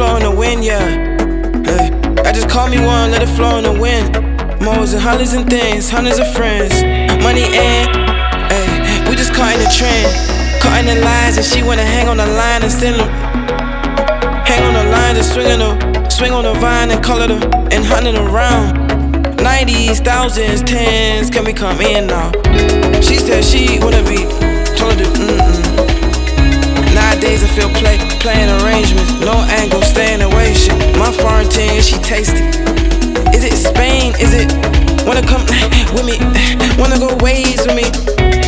flow in the wind, yeah. Hey, I just call me one, let it flow in the wind. Moles and hollies and things, hundreds of friends. Money and, hey, we just caught in the trend. Caught in the lines, and she wanna hang on the line and send them. Hang on the line and swing on the, swing on the vine and color the, and hunting around. 90s, thousands, tens, can we come in now? She said she wanna be, Nowadays I feel play, playing arrangements, no angle, staying away shit. My foreign team, she tasty. Is it Spain? Is it wanna come with me? Wanna go ways with me?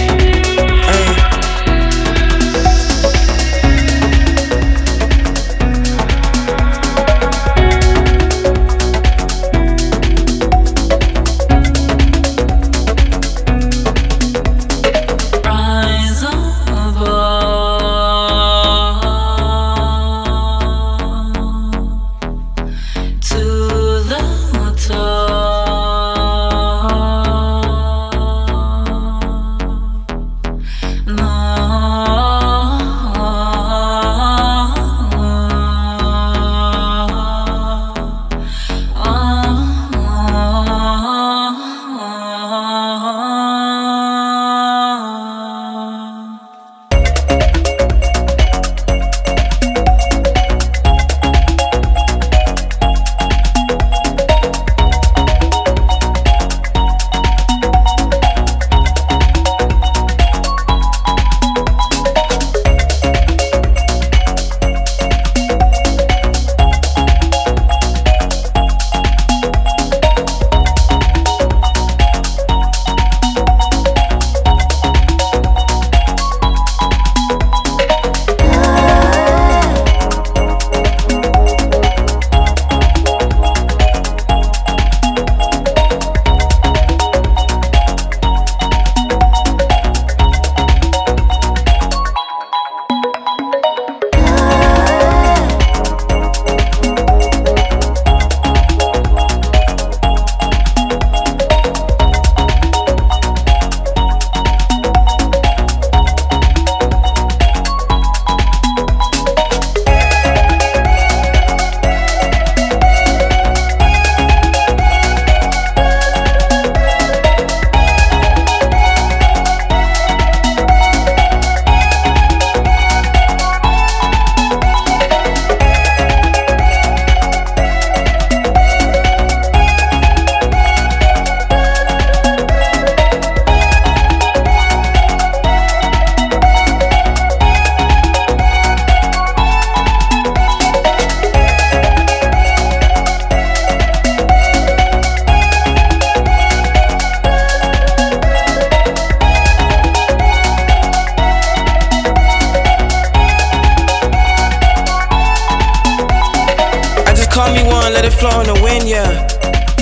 Flow in the wind, yeah.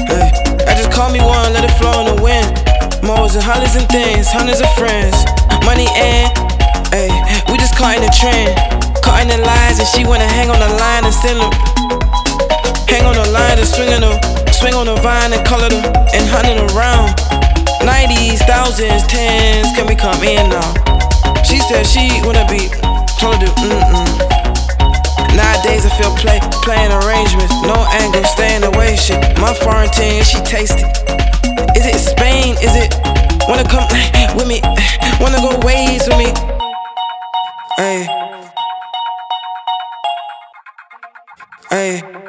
Hey, I just call me one, let it flow in the wind. Moles and hollies and things, hundreds of friends. Money and, hey, we just caught in the trend. Caught in the lines, and she wanna hang on the line and still hang on the line and swing on the, swing on the vine and color them and hunting around. 90s, thousands, tens, can we come in now? She said she wanna be, told her to, mm-mm. Nowadays I feel play, playing arrangements, no angle, staying away shit. My foreign team, she tasty. Is it Spain? Is it wanna come with me? Wanna go ways with me? Hey. Hey.